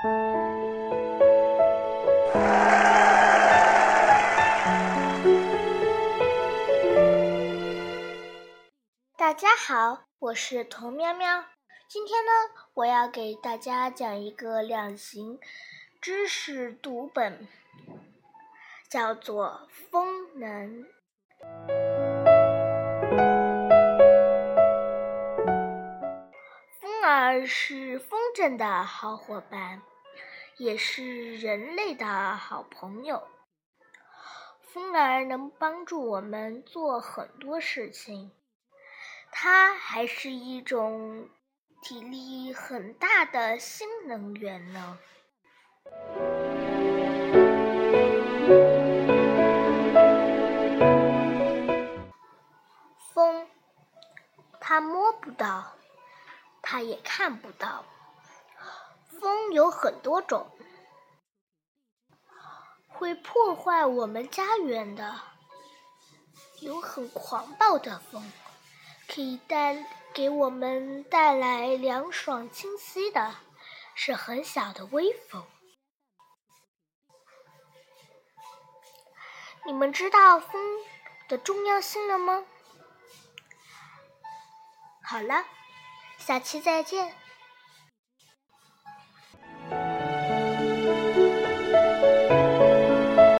大家好，我是童喵喵。今天呢，我要给大家讲一个两型知识读本，叫做《风能》。是风筝的好伙伴，也是人类的好朋友。风儿能帮助我们做很多事情，它还是一种。体力很大的新能源呢。风，它摸不到，他也看不到。风有很多种，会破坏我们家园的，有很狂暴的风，可以带。给我们带来凉爽清晰的，是很小的微风。你们知道风的重要性了吗？好了，下期再见。